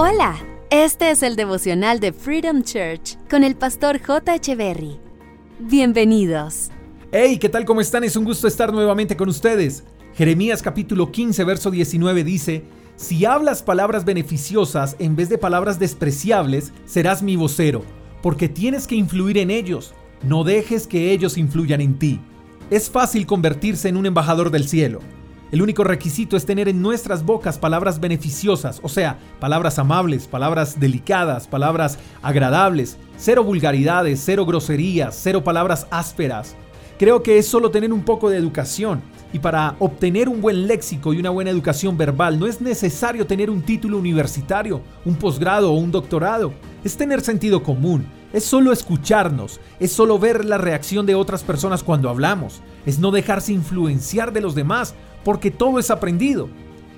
Hola, este es el devocional de Freedom Church con el pastor J. Berry. Bienvenidos. Hey, ¿qué tal? ¿Cómo están? Es un gusto estar nuevamente con ustedes. Jeremías capítulo 15, verso 19 dice, Si hablas palabras beneficiosas en vez de palabras despreciables, serás mi vocero, porque tienes que influir en ellos. No dejes que ellos influyan en ti. Es fácil convertirse en un embajador del cielo. El único requisito es tener en nuestras bocas palabras beneficiosas, o sea, palabras amables, palabras delicadas, palabras agradables, cero vulgaridades, cero groserías, cero palabras ásperas. Creo que es solo tener un poco de educación. Y para obtener un buen léxico y una buena educación verbal no es necesario tener un título universitario, un posgrado o un doctorado. Es tener sentido común, es solo escucharnos, es solo ver la reacción de otras personas cuando hablamos, es no dejarse influenciar de los demás, porque todo es aprendido.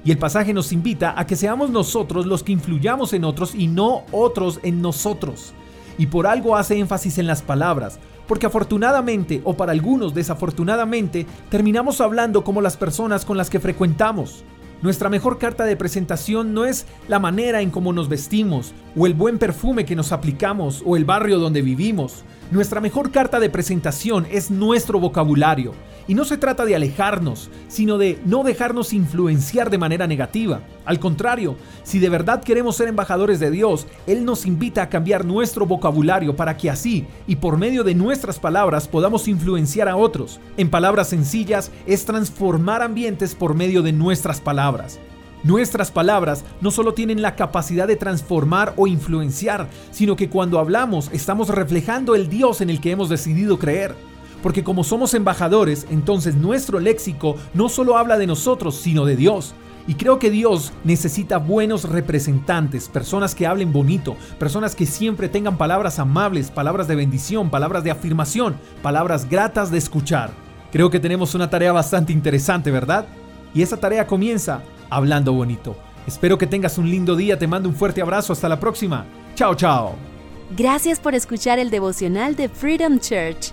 Y el pasaje nos invita a que seamos nosotros los que influyamos en otros y no otros en nosotros. Y por algo hace énfasis en las palabras, porque afortunadamente o para algunos desafortunadamente terminamos hablando como las personas con las que frecuentamos. Nuestra mejor carta de presentación no es la manera en cómo nos vestimos, o el buen perfume que nos aplicamos, o el barrio donde vivimos. Nuestra mejor carta de presentación es nuestro vocabulario. Y no se trata de alejarnos, sino de no dejarnos influenciar de manera negativa. Al contrario, si de verdad queremos ser embajadores de Dios, Él nos invita a cambiar nuestro vocabulario para que así y por medio de nuestras palabras podamos influenciar a otros. En palabras sencillas, es transformar ambientes por medio de nuestras palabras. Nuestras palabras no solo tienen la capacidad de transformar o influenciar, sino que cuando hablamos estamos reflejando el Dios en el que hemos decidido creer. Porque como somos embajadores, entonces nuestro léxico no solo habla de nosotros, sino de Dios. Y creo que Dios necesita buenos representantes, personas que hablen bonito, personas que siempre tengan palabras amables, palabras de bendición, palabras de afirmación, palabras gratas de escuchar. Creo que tenemos una tarea bastante interesante, ¿verdad? Y esa tarea comienza hablando bonito. Espero que tengas un lindo día, te mando un fuerte abrazo, hasta la próxima. Chao, chao. Gracias por escuchar el devocional de Freedom Church